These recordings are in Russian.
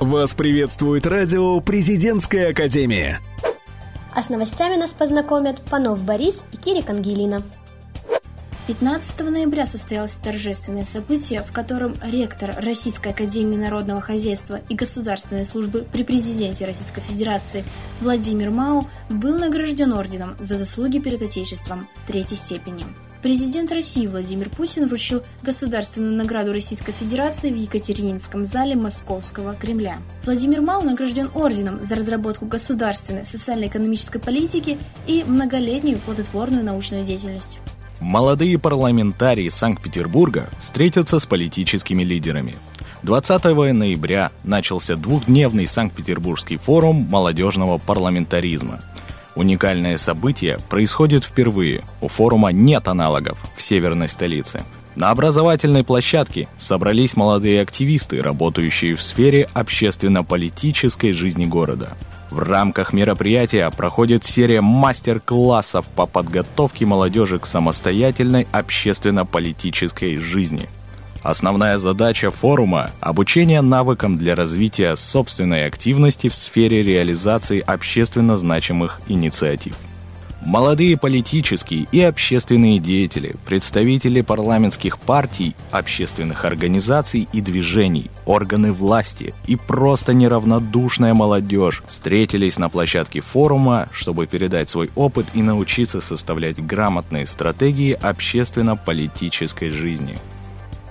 Вас приветствует радио «Президентская академия». А с новостями нас познакомят Панов Борис и Кирик Ангелина. 15 ноября состоялось торжественное событие, в котором ректор Российской Академии Народного Хозяйства и Государственной службы при президенте Российской Федерации Владимир Мау был награжден орденом за заслуги перед Отечеством третьей степени. Президент России Владимир Путин вручил государственную награду Российской Федерации в Екатерининском зале Московского Кремля. Владимир Мау награжден орденом за разработку государственной социально-экономической политики и многолетнюю плодотворную научную деятельность. Молодые парламентарии Санкт-Петербурга встретятся с политическими лидерами. 20 ноября начался двухдневный Санкт-Петербургский форум молодежного парламентаризма. Уникальное событие происходит впервые. У форума нет аналогов в северной столице. На образовательной площадке собрались молодые активисты, работающие в сфере общественно-политической жизни города – в рамках мероприятия проходит серия мастер-классов по подготовке молодежи к самостоятельной общественно-политической жизни. Основная задача форума – обучение навыкам для развития собственной активности в сфере реализации общественно значимых инициатив. Молодые политические и общественные деятели, представители парламентских партий, общественных организаций и движений, органы власти и просто неравнодушная молодежь встретились на площадке форума, чтобы передать свой опыт и научиться составлять грамотные стратегии общественно-политической жизни.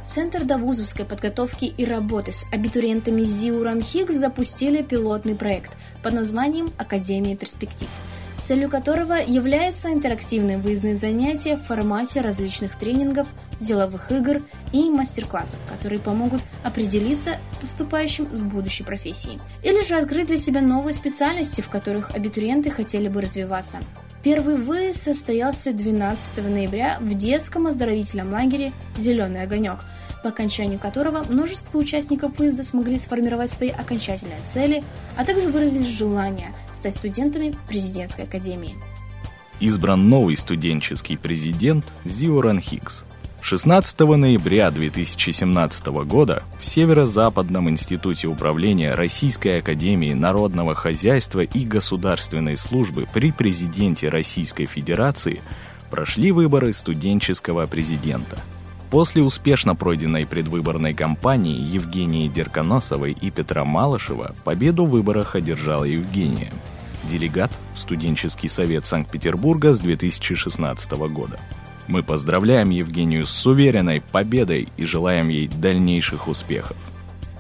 Центр довузовской подготовки и работы с абитуриентами ЗИУ РАНХИКС запустили пилотный проект под названием «Академия перспектив» целью которого является интерактивные выездные занятия в формате различных тренингов, деловых игр и мастер-классов, которые помогут определиться поступающим с будущей профессией, или же открыть для себя новые специальности, в которых абитуриенты хотели бы развиваться. Первый выезд состоялся 12 ноября в детском оздоровительном лагере «Зеленый огонек», по окончанию которого множество участников выезда смогли сформировать свои окончательные цели, а также выразили желание стать студентами президентской академии. Избран новый студенческий президент Зиоран Хикс. 16 ноября 2017 года в Северо-Западном институте управления Российской Академии Народного Хозяйства и Государственной службы при президенте Российской Федерации прошли выборы студенческого президента – После успешно пройденной предвыборной кампании Евгении Дерконосовой и Петра Малышева победу в выборах одержала Евгения, делегат в студенческий совет Санкт-Петербурга с 2016 года. Мы поздравляем Евгению с уверенной победой и желаем ей дальнейших успехов.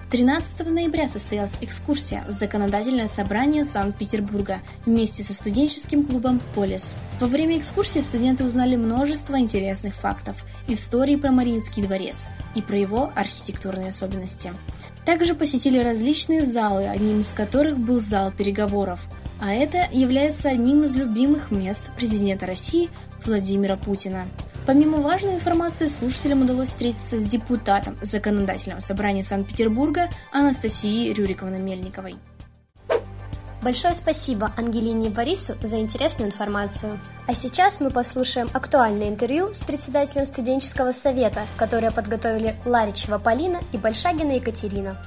13 ноября состоялась экскурсия в законодательное собрание Санкт-Петербурга вместе со студенческим клубом «Полис». Во время экскурсии студенты узнали множество интересных фактов, истории про Мариинский дворец и про его архитектурные особенности. Также посетили различные залы, одним из которых был зал переговоров, а это является одним из любимых мест президента России Владимира Путина. Помимо важной информации, слушателям удалось встретиться с депутатом Законодательного собрания Санкт-Петербурга Анастасией Рюриковной Мельниковой. Большое спасибо Ангелине и Борису за интересную информацию. А сейчас мы послушаем актуальное интервью с председателем студенческого совета, которое подготовили Ларичева Полина и Большагина Екатерина.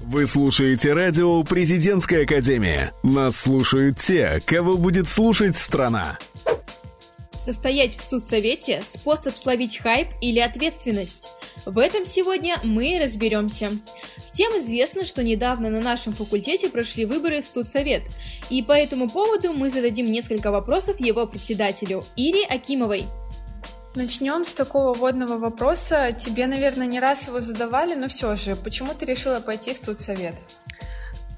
Вы слушаете радио «Президентская академия». Нас слушают те, кого будет слушать страна. Состоять в студсовете – способ словить хайп или ответственность. В этом сегодня мы разберемся. Всем известно, что недавно на нашем факультете прошли выборы в студсовет, и по этому поводу мы зададим несколько вопросов его председателю Ире Акимовой. Начнем с такого водного вопроса. Тебе, наверное, не раз его задавали, но все же, почему ты решила пойти в студсовет?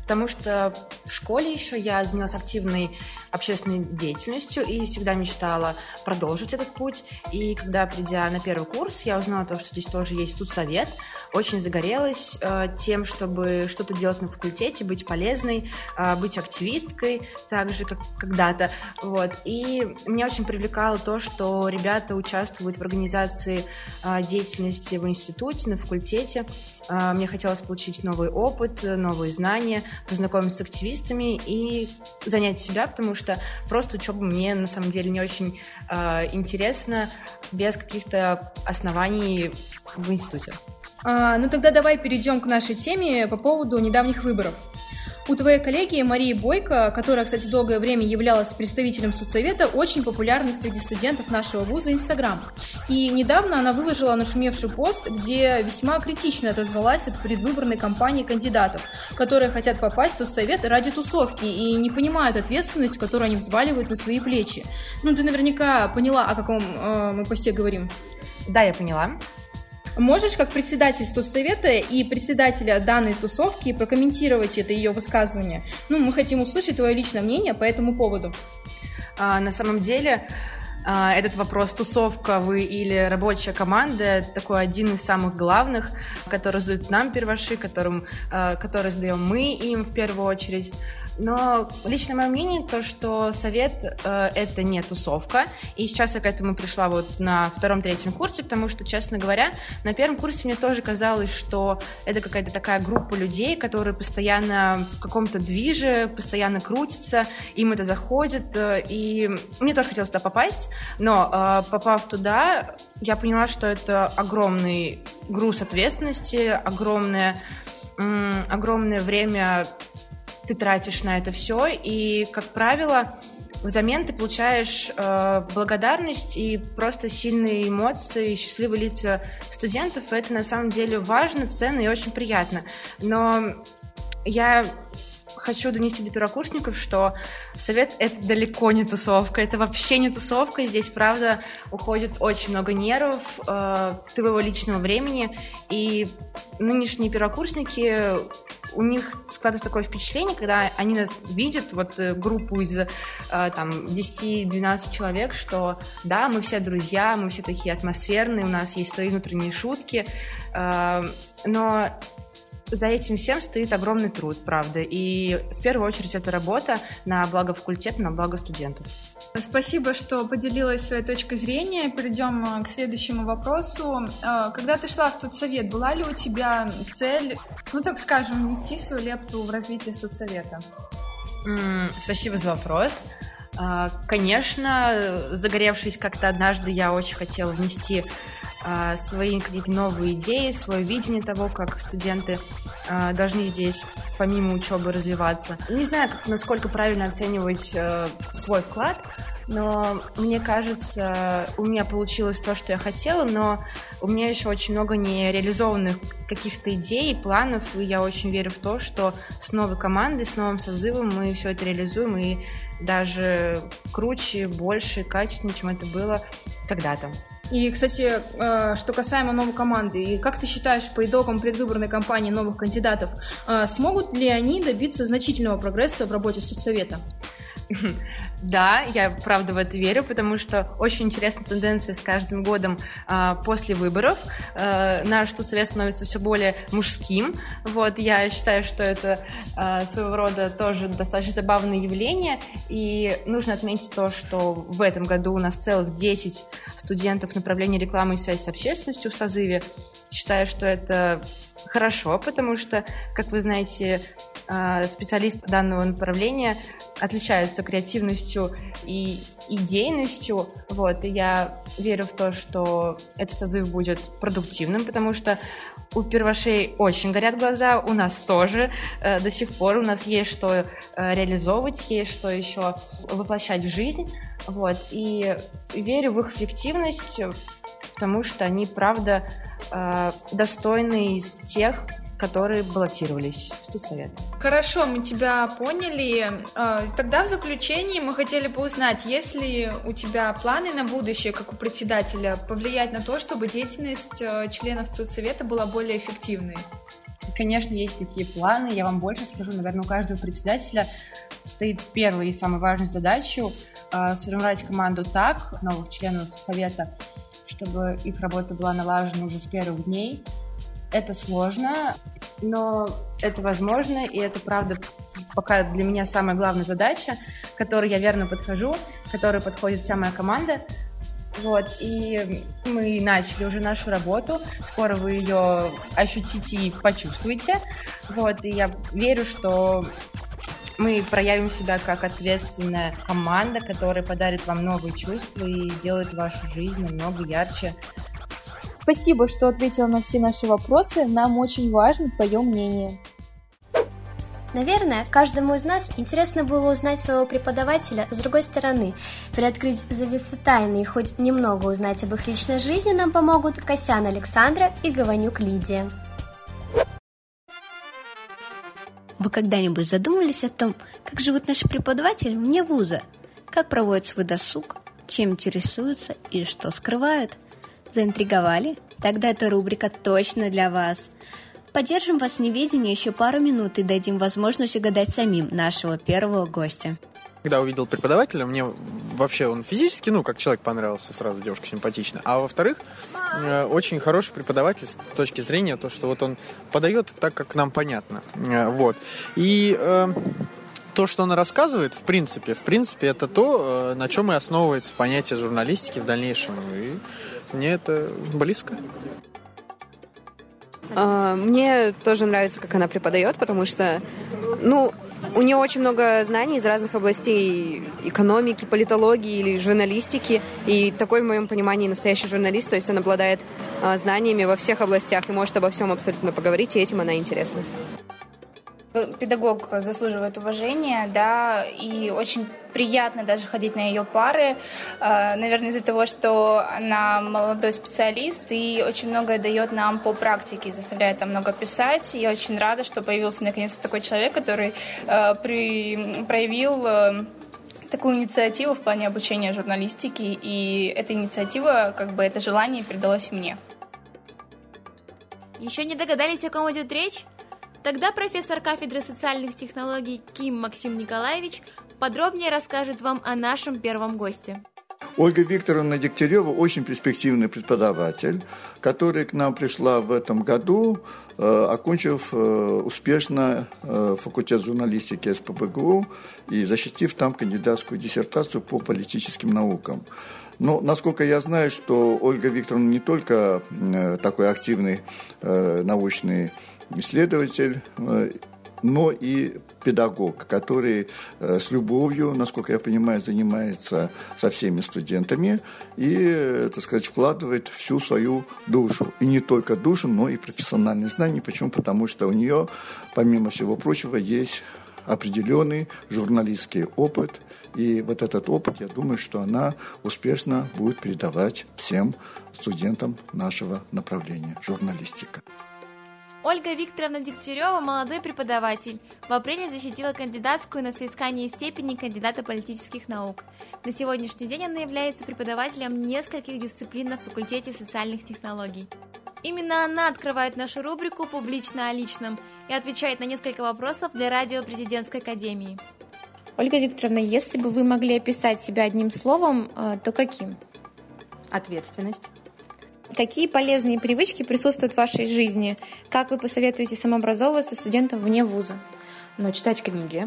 потому что в школе еще я занималась активной общественной деятельностью и всегда мечтала продолжить этот путь. И когда, придя на первый курс, я узнала то, что здесь тоже есть тут совет, очень загорелась э, тем, чтобы что-то делать на факультете, быть полезной, э, быть активисткой, так же, как когда-то. Вот. И меня очень привлекало то, что ребята участвуют в организации э, деятельности в институте, на факультете. Э, мне хотелось получить новый опыт, новые знания, познакомиться с активистами и занять себя, потому что просто учеба мне на самом деле не очень э, интересна без каких-то оснований в институте. А, ну тогда давай перейдем к нашей теме по поводу недавних выборов. У твоей коллеги Марии Бойко, которая, кстати, долгое время являлась представителем соцсовета, очень популярна среди студентов нашего вуза Инстаграм. И недавно она выложила нашумевший пост, где весьма критично отозвалась от предвыборной кампании кандидатов, которые хотят попасть в соцсовет ради тусовки и не понимают ответственность, которую они взваливают на свои плечи. Ну, ты наверняка поняла, о каком э, мы посте говорим. Да, я поняла. Можешь, как председатель студсовета и председателя данной тусовки, прокомментировать это ее высказывание? Ну, мы хотим услышать твое личное мнение по этому поводу. А, на самом деле, а, этот вопрос тусовка вы или рабочая команда такой один из самых главных, который задают нам первоши, которым, а, который задаем мы им в первую очередь. Но лично мое мнение то, что совет э, это не тусовка. И сейчас я к этому пришла вот на втором-третьем курсе, потому что, честно говоря, на первом курсе мне тоже казалось, что это какая-то такая группа людей, которые постоянно в каком-то движе, постоянно крутятся, им это заходит. Э, и мне тоже хотелось туда попасть, но э, попав туда, я поняла, что это огромный груз ответственности, огромное огромное время ты тратишь на это все, и, как правило, взамен ты получаешь э, благодарность и просто сильные эмоции, счастливые лица студентов. Это на самом деле важно, ценно и очень приятно. Но я хочу донести до первокурсников, что совет — это далеко не тусовка, это вообще не тусовка. Здесь, правда, уходит очень много нервов, э, твоего личного времени, и нынешние первокурсники у них складывается такое впечатление, когда они нас видят, вот э, группу из э, там 10-12 человек, что да, мы все друзья, мы все такие атмосферные, у нас есть свои внутренние шутки, э, но за этим всем стоит огромный труд, правда. И в первую очередь это работа на благо факультета, на благо студентов. Спасибо, что поделилась своей точкой зрения. Перейдем э, к следующему вопросу. Э, когда ты шла в студсовет, была ли у тебя цель, ну так скажем, внести свою лепту в развитие студсовета? Спасибо за вопрос. Э, конечно, загоревшись как-то однажды, я очень хотела внести а, свои какие-то новые идеи, свое видение того, как студенты а, должны здесь помимо учебы развиваться. Не знаю, насколько правильно оценивать э, свой вклад, но мне кажется, у меня получилось то, что я хотела, но у меня еще очень много нереализованных каких-то идей, планов, и я очень верю в то, что с новой командой, с новым созывом мы все это реализуем, и даже круче, больше, качественнее, чем это было когда-то. И, кстати, э, что касаемо новой команды, и как ты считаешь, по итогам предвыборной кампании новых кандидатов, э, смогут ли они добиться значительного прогресса в работе студсовета? Да, я правда в это верю, потому что очень интересная тенденция с каждым годом а, после выборов. А, наш совет становится все более мужским. Вот, я считаю, что это а, своего рода тоже достаточно забавное явление. И нужно отметить то, что в этом году у нас целых 10 студентов направления рекламы и связи с общественностью в созыве. Считаю, что это хорошо, потому что, как вы знаете, а, специалисты данного направления отличаются креативностью и идейностью. Вот, и я верю в то, что этот созыв будет продуктивным, потому что у первошей очень горят глаза, у нас тоже э, до сих пор у нас есть что э, реализовывать, есть что еще воплощать в жизнь. Вот, и верю в их эффективность, потому что они, правда, э, достойны из тех, которые баллотировались в студсовет. Хорошо, мы тебя поняли. Э, тогда в заключении мы хотели бы узнать, есть ли у тебя планы на будущее, как у председателя, повлиять на то, чтобы деятельность э, членов студсовета была более эффективной? Конечно, есть такие планы. Я вам больше скажу. Наверное, у каждого председателя стоит первой и самой важной задачей э, сформировать команду так, новых членов совета, чтобы их работа была налажена уже с первых дней, это сложно, но это возможно, и это правда пока для меня самая главная задача, к которой я верно подхожу, к которой подходит вся моя команда. Вот, и мы начали уже нашу работу. Скоро вы ее ощутите и почувствуете. Вот, и я верю, что мы проявим себя как ответственная команда, которая подарит вам новые чувства и делает вашу жизнь намного ярче. Спасибо, что ответила на все наши вопросы. Нам очень важно твое мнение. Наверное, каждому из нас интересно было узнать своего преподавателя с другой стороны. Приоткрыть завесу тайны и хоть немного узнать об их личной жизни нам помогут Косян Александра и Гованюк Лидия. Вы когда-нибудь задумывались о том, как живут наши преподаватели вне вуза? Как проводят свой досуг? Чем интересуются и что скрывают? Заинтриговали? Тогда эта рубрика точно для вас. Поддержим вас в неведении еще пару минут и дадим возможность угадать самим нашего первого гостя. Когда увидел преподавателя, мне вообще он физически, ну, как человек понравился, сразу девушка симпатична. А во-вторых, э, очень хороший преподаватель с точки зрения то, что вот он подает так, как нам понятно. Э, вот. И э, то, что он рассказывает, в принципе, в принципе, это то, на чем и основывается понятие журналистики в дальнейшем. И мне это близко. А, мне тоже нравится, как она преподает, потому что, ну, у нее очень много знаний из разных областей экономики, политологии или журналистики. И такой, в моем понимании, настоящий журналист, то есть он обладает а, знаниями во всех областях и может обо всем абсолютно поговорить, и этим она интересна педагог заслуживает уважения, да, и очень приятно даже ходить на ее пары, а, наверное, из-за того, что она молодой специалист и очень многое дает нам по практике, заставляет там много писать. Я очень рада, что появился наконец-то такой человек, который а, при, проявил а, такую инициативу в плане обучения журналистики, и эта инициатива, как бы это желание передалось мне. Еще не догадались, о ком идет речь? Тогда профессор кафедры социальных технологий Ким Максим Николаевич подробнее расскажет вам о нашем первом госте. Ольга Викторовна Дегтярева очень перспективный преподаватель, который к нам пришла в этом году, э, окончив э, успешно э, факультет журналистики СПБГУ и защитив там кандидатскую диссертацию по политическим наукам. Но, насколько я знаю, что Ольга Викторовна не только такой активный научный исследователь, э, но и педагог, который э, с любовью, насколько я понимаю, занимается со всеми студентами и, э, так сказать, вкладывает всю свою душу. И не только душу, но и профессиональные знания. Почему? Потому что у нее, помимо всего прочего, есть определенный журналистский опыт. И вот этот опыт, я думаю, что она успешно будет передавать всем студентам нашего направления журналистика. Ольга Викторовна Дегтярева – молодой преподаватель. В апреле защитила кандидатскую на соискание степени кандидата политических наук. На сегодняшний день она является преподавателем нескольких дисциплин на факультете социальных технологий. Именно она открывает нашу рубрику «Публично о личном» и отвечает на несколько вопросов для радио Президентской Академии. Ольга Викторовна, если бы вы могли описать себя одним словом, э, то каким? Ответственность. Какие полезные привычки присутствуют в вашей жизни? Как вы посоветуете самообразовываться студентам вне вуза? Ну, читать книги,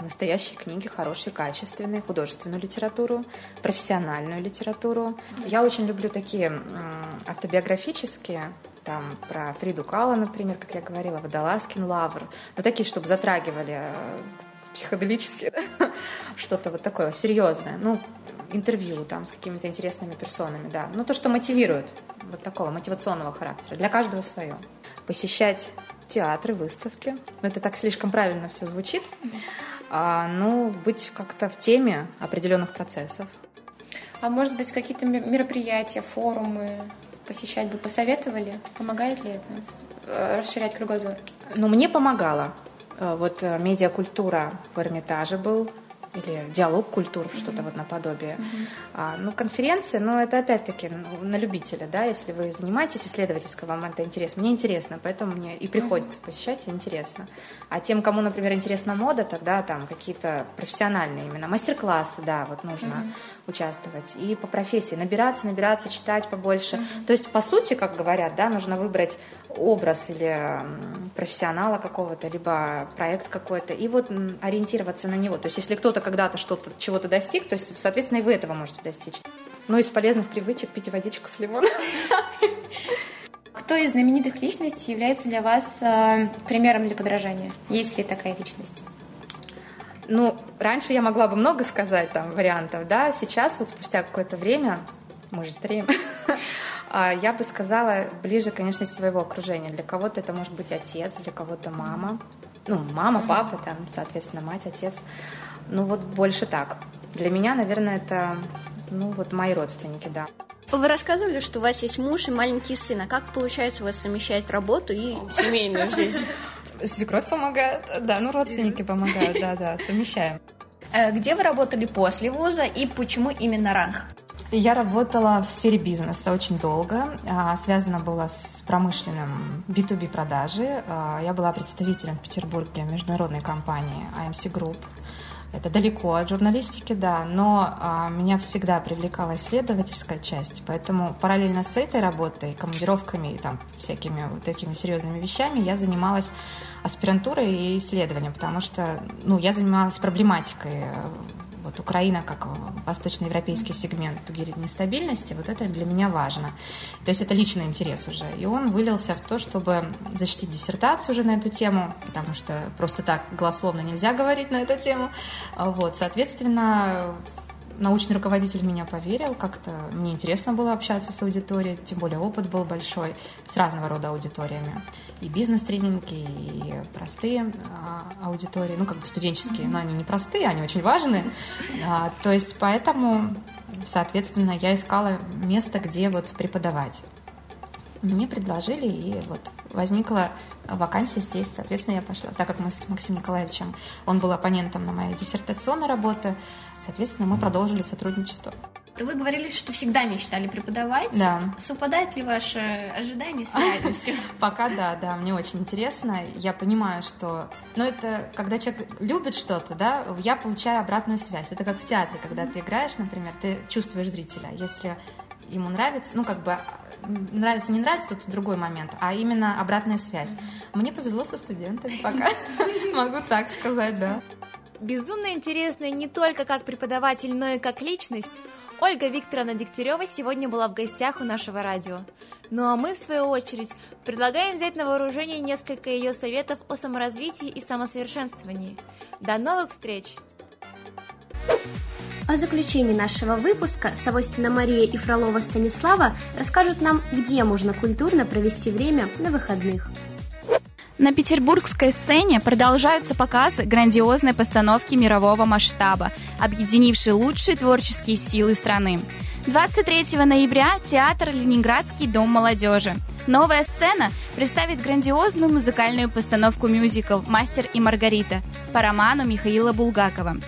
настоящие книги, хорошие, качественные, художественную литературу, профессиональную литературу. Я очень люблю такие автобиографические, там про Фриду Кала, например, как я говорила, Водолазкин, Лавр, но такие, чтобы затрагивали э, психоделические, что-то вот такое серьезное. Ну, интервью там с какими-то интересными персонами, да. Ну, то, что мотивирует, вот такого мотивационного характера. Для каждого свое. Посещать театры, выставки. Ну, это так слишком правильно все звучит. А, ну, быть как-то в теме определенных процессов. А может быть, какие-то мероприятия, форумы посещать бы посоветовали? Помогает ли это э, расширять кругозор? Ну, мне помогало. Э, вот э, медиакультура в Эрмитаже был или диалог культур, mm-hmm. что-то вот наподобие. Mm-hmm. А, ну, конференции, ну, это опять-таки ну, на любителя, да, если вы занимаетесь исследовательской, вам это интересно. Мне интересно, поэтому мне и приходится mm-hmm. посещать, и интересно. А тем, кому, например, интересна мода, тогда там какие-то профессиональные именно мастер-классы, да, вот нужно участвовать, и по профессии, набираться, набираться, читать побольше. То есть, по сути, как говорят, да, нужно выбрать образ или профессионала какого-то, либо проект какой-то, и вот ориентироваться на него. То есть, если кто-то когда-то что-то, чего-то достиг, то есть, соответственно, и вы этого можете достичь. Ну, из полезных привычек пить водичку с лимоном. Кто из знаменитых личностей является для вас э, примером для подражания? Есть ли такая личность? Ну, раньше я могла бы много сказать там вариантов, да, сейчас вот спустя какое-то время, мы же стареем, а, я бы сказала ближе, конечно, из своего окружения. Для кого-то это может быть отец, для кого-то мама, ну, мама, папа, там, соответственно, мать, отец. Ну, вот больше так. Для меня, наверное, это, ну, вот мои родственники, да. Вы рассказывали, что у вас есть муж и маленький сын. А как получается у вас совмещать работу и семейную жизнь? Свекровь помогает, да, ну родственники помогают, да, да, совмещаем. Э, где вы работали после вуза и почему именно ранг? Я работала в сфере бизнеса очень долго. А, связано было с промышленным B2B продажи. А, я была представителем в Петербурге международной компании AMC Group. Это далеко от журналистики, да, но а, меня всегда привлекала исследовательская часть, поэтому параллельно с этой работой, командировками и там всякими вот такими серьезными вещами я занималась аспирантурой и исследованием, потому что, ну, я занималась проблематикой вот Украина как восточноевропейский сегмент нестабильности, вот это для меня важно. То есть это личный интерес уже. И он вылился в то, чтобы защитить диссертацию уже на эту тему, потому что просто так голословно нельзя говорить на эту тему. Вот, соответственно, научный руководитель меня поверил, как-то мне интересно было общаться с аудиторией, тем более опыт был большой с разного рода аудиториями. И бизнес-тренинги, и простые а, аудитории, ну, как бы студенческие, но они не простые, они очень важны. А, то есть поэтому, соответственно, я искала место, где вот преподавать. Мне предложили, и вот возникла вакансия здесь, соответственно, я пошла. Так как мы с Максимом Николаевичем, он был оппонентом на моей диссертационной работе, соответственно, мы продолжили сотрудничество. Вы говорили, что всегда мечтали преподавать. Да. Совпадает ли ваши ожидания с реальностью? Пока да, да, мне очень интересно. Я понимаю, что... Ну, это когда человек любит что-то, да, я получаю обратную связь. Это как в театре, когда ты играешь, например, ты чувствуешь зрителя. Если ему нравится, ну, как бы нравится, не нравится, тут другой момент, а именно обратная связь. Мне повезло со студентами пока, могу так сказать, да. Безумно интересно не только как преподаватель, но и как личность. Ольга Викторовна Дегтярева сегодня была в гостях у нашего радио. Ну а мы, в свою очередь, предлагаем взять на вооружение несколько ее советов о саморазвитии и самосовершенствовании. До новых встреч! О заключении нашего выпуска Савостина Мария и Фролова Станислава расскажут нам, где можно культурно провести время на выходных. На петербургской сцене продолжаются показы грандиозной постановки мирового масштаба, объединившей лучшие творческие силы страны. 23 ноября театр «Ленинградский дом молодежи». Новая сцена представит грандиозную музыкальную постановку мюзикл «Мастер и Маргарита» по роману Михаила Булгакова.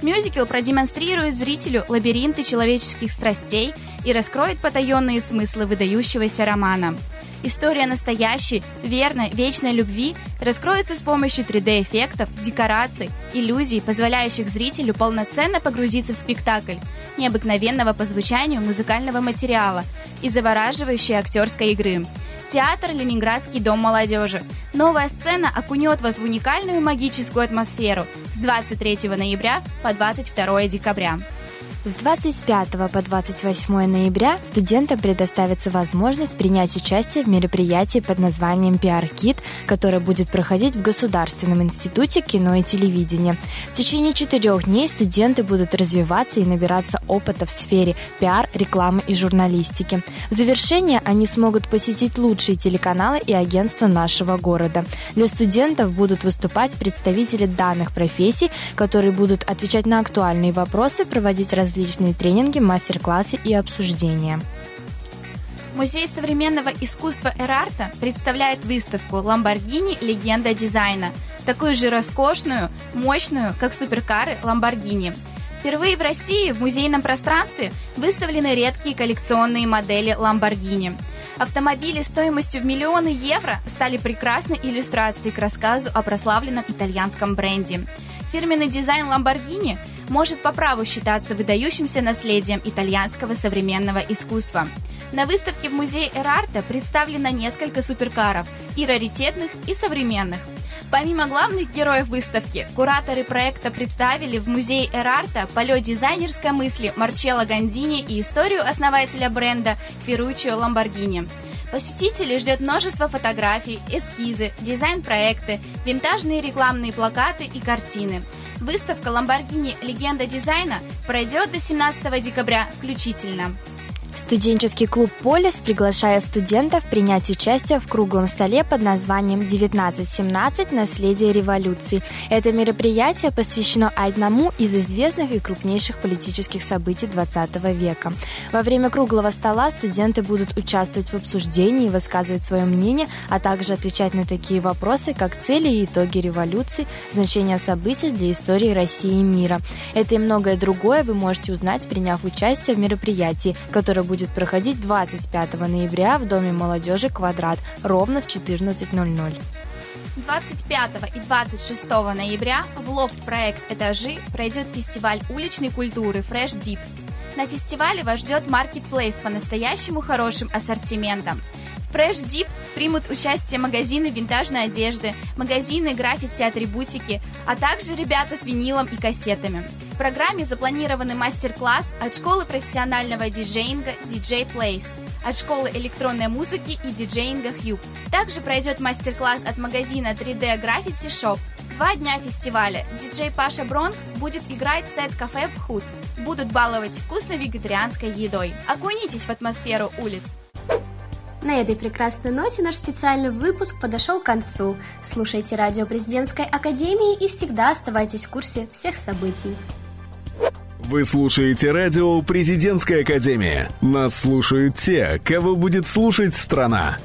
Мюзикл продемонстрирует зрителю лабиринты человеческих страстей и раскроет потаенные смыслы выдающегося романа. История настоящей, верной, вечной любви раскроется с помощью 3D-эффектов, декораций, иллюзий, позволяющих зрителю полноценно погрузиться в спектакль, необыкновенного по звучанию музыкального материала и завораживающей актерской игры. Театр «Ленинградский дом молодежи». Новая сцена окунет вас в уникальную магическую атмосферу с 23 ноября по 22 декабря. С 25 по 28 ноября студентам предоставится возможность принять участие в мероприятии под названием PR-кит, которое будет проходить в Государственном институте кино и телевидения. В течение четырех дней студенты будут развиваться и набираться опыта в сфере пиар, рекламы и журналистики. В завершение они смогут посетить лучшие телеканалы и агентства нашего города. Для студентов будут выступать представители данных профессий, которые будут отвечать на актуальные вопросы, проводить различные различные тренинги, мастер-классы и обсуждения. Музей современного искусства Эрарта представляет выставку «Ламборгини. Легенда дизайна», такую же роскошную, мощную, как суперкары Ламборгини. Впервые в России в музейном пространстве выставлены редкие коллекционные модели Ламборгини. Автомобили стоимостью в миллионы евро стали прекрасной иллюстрацией к рассказу о прославленном итальянском бренде. Фирменный дизайн Lamborghini может по праву считаться выдающимся наследием итальянского современного искусства. На выставке в музее Эрарта представлено несколько суперкаров, и раритетных, и современных. Помимо главных героев выставки, кураторы проекта представили в музее Эрарта полет дизайнерской мысли Марчелло Гандини и историю основателя бренда Ферруччо Ламборгини. Посетителей ждет множество фотографий, эскизы, дизайн-проекты, винтажные рекламные плакаты и картины. Выставка Lamborghini «Легенда дизайна» пройдет до 17 декабря включительно. Студенческий клуб «Полис» приглашает студентов принять участие в круглом столе под названием «1917. Наследие революции». Это мероприятие посвящено одному из известных и крупнейших политических событий XX века. Во время круглого стола студенты будут участвовать в обсуждении высказывать свое мнение, а также отвечать на такие вопросы, как цели и итоги революции, значение событий для истории России и мира. Это и многое другое вы можете узнать, приняв участие в мероприятии, которое будет проходить 25 ноября в Доме молодежи «Квадрат» ровно в 14.00. 25 и 26 ноября в лофт-проект «Этажи» пройдет фестиваль уличной культуры Fresh Deep. На фестивале вас ждет маркетплейс по настоящему хорошим ассортиментом. Fresh Deep примут участие магазины винтажной одежды, магазины граффити атрибутики, а также ребята с винилом и кассетами. В программе запланированы мастер-класс от школы профессионального диджеинга DJ Place, от школы электронной музыки и диджеинга Hue. Также пройдет мастер-класс от магазина 3D Graffiti Shop. Два дня фестиваля диджей Паша Бронкс будет играть сет кафе Бхут. Будут баловать вкусной вегетарианской едой. Окунитесь в атмосферу улиц. На этой прекрасной ноте наш специальный выпуск подошел к концу. Слушайте радио Президентской Академии и всегда оставайтесь в курсе всех событий. Вы слушаете радио «Президентская академия». Нас слушают те, кого будет слушать страна.